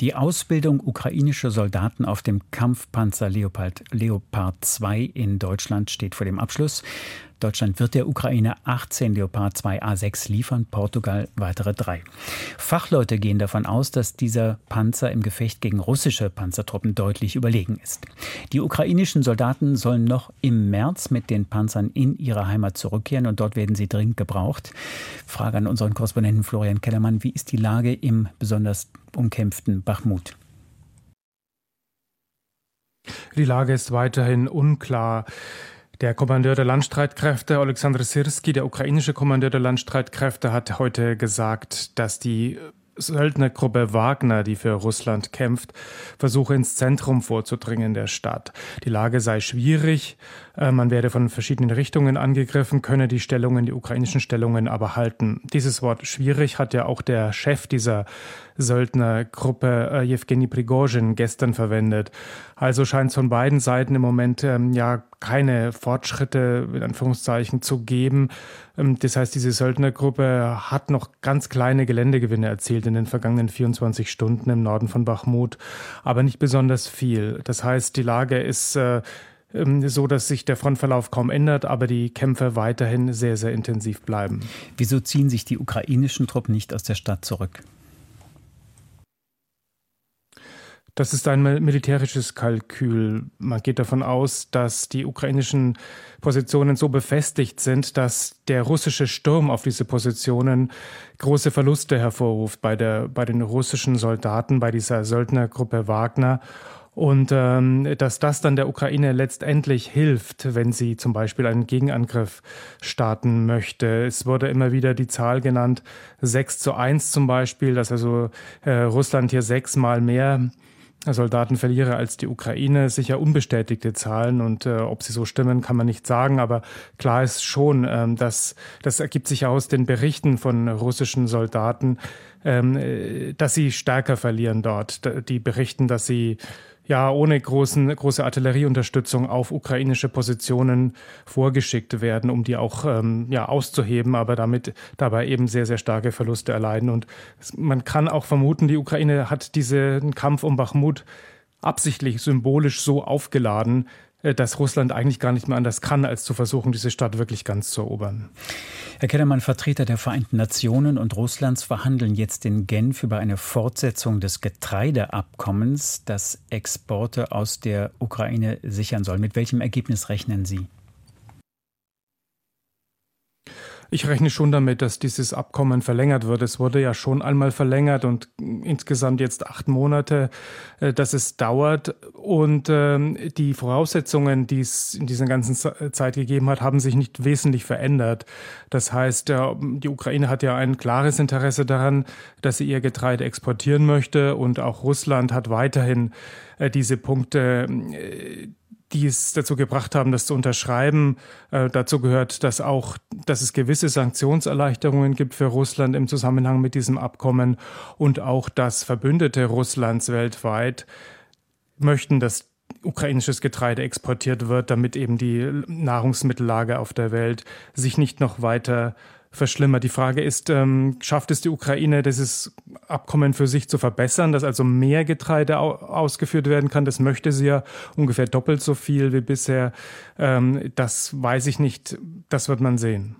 Die Ausbildung ukrainischer Soldaten auf dem Kampfpanzer Leopard, Leopard 2 in Deutschland steht vor dem Abschluss. Deutschland wird der Ukraine 18 Leopard 2 A6 liefern, Portugal weitere drei. Fachleute gehen davon aus, dass dieser Panzer im Gefecht gegen russische Panzertruppen deutlich überlegen ist. Die ukrainischen Soldaten sollen noch im März mit den Panzern in ihre Heimat zurückkehren und dort werden sie dringend gebraucht. Frage an unseren Korrespondenten Florian Kellermann, wie ist die Lage im besonders umkämpften Bachmut? Die Lage ist weiterhin unklar. Der Kommandeur der Landstreitkräfte, Alexander Sirski, der ukrainische Kommandeur der Landstreitkräfte, hat heute gesagt, dass die Söldnergruppe Wagner, die für Russland kämpft, versuche ins Zentrum vorzudringen der Stadt. Die Lage sei schwierig, äh, man werde von verschiedenen Richtungen angegriffen, könne die Stellungen, die ukrainischen Stellungen aber halten. Dieses Wort schwierig hat ja auch der Chef dieser Söldnergruppe, äh, Jewgeni Prigozhin, gestern verwendet. Also scheint es von beiden Seiten im Moment ähm, ja keine Fortschritte in Anführungszeichen zu geben. Ähm, das heißt, diese Söldnergruppe hat noch ganz kleine Geländegewinne erzielt in den vergangenen 24 Stunden im Norden von Bachmut, aber nicht besonders viel. Das heißt, die Lage ist äh, ähm, so dass sich der Frontverlauf kaum ändert, aber die Kämpfe weiterhin sehr, sehr intensiv bleiben. Wieso ziehen sich die ukrainischen Truppen nicht aus der Stadt zurück? Das ist ein militärisches Kalkül. Man geht davon aus, dass die ukrainischen Positionen so befestigt sind, dass der russische Sturm auf diese Positionen große Verluste hervorruft bei, der, bei den russischen Soldaten, bei dieser Söldnergruppe Wagner. Und ähm, dass das dann der Ukraine letztendlich hilft, wenn sie zum Beispiel einen Gegenangriff starten möchte. Es wurde immer wieder die Zahl genannt, 6 zu 1 zum Beispiel, dass also äh, Russland hier sechsmal mehr Soldaten verliere als die Ukraine. Sicher unbestätigte Zahlen und äh, ob sie so stimmen, kann man nicht sagen. Aber klar ist schon, ähm, dass das ergibt sich aus den Berichten von russischen Soldaten, dass sie stärker verlieren dort. Die berichten, dass sie ja ohne großen, große Artillerieunterstützung auf ukrainische Positionen vorgeschickt werden, um die auch ähm, ja, auszuheben, aber damit dabei eben sehr, sehr starke Verluste erleiden. Und man kann auch vermuten, die Ukraine hat diesen Kampf um Bachmut absichtlich symbolisch so aufgeladen, äh, dass Russland eigentlich gar nicht mehr anders kann, als zu versuchen, diese Stadt wirklich ganz zu erobern. Herr Kellermann, Vertreter der Vereinten Nationen und Russlands verhandeln jetzt in Genf über eine Fortsetzung des Getreideabkommens, das Exporte aus der Ukraine sichern soll. Mit welchem Ergebnis rechnen Sie? Ich rechne schon damit, dass dieses Abkommen verlängert wird. Es wurde ja schon einmal verlängert und insgesamt jetzt acht Monate, äh, dass es dauert. Und ähm, die Voraussetzungen, die es in dieser ganzen Zeit gegeben hat, haben sich nicht wesentlich verändert. Das heißt, die Ukraine hat ja ein klares Interesse daran, dass sie ihr Getreide exportieren möchte. Und auch Russland hat weiterhin äh, diese Punkte äh, die es dazu gebracht haben, das zu unterschreiben. Äh, dazu gehört, dass auch, dass es gewisse Sanktionserleichterungen gibt für Russland im Zusammenhang mit diesem Abkommen und auch, dass Verbündete Russlands weltweit möchten, dass ukrainisches Getreide exportiert wird, damit eben die Nahrungsmittellage auf der Welt sich nicht noch weiter verschlimmert. Die Frage ist, ähm, schafft es die Ukraine, dieses Abkommen für sich zu verbessern, dass also mehr Getreide ausgeführt werden kann? Das möchte sie ja ungefähr doppelt so viel wie bisher. Ähm, das weiß ich nicht. Das wird man sehen.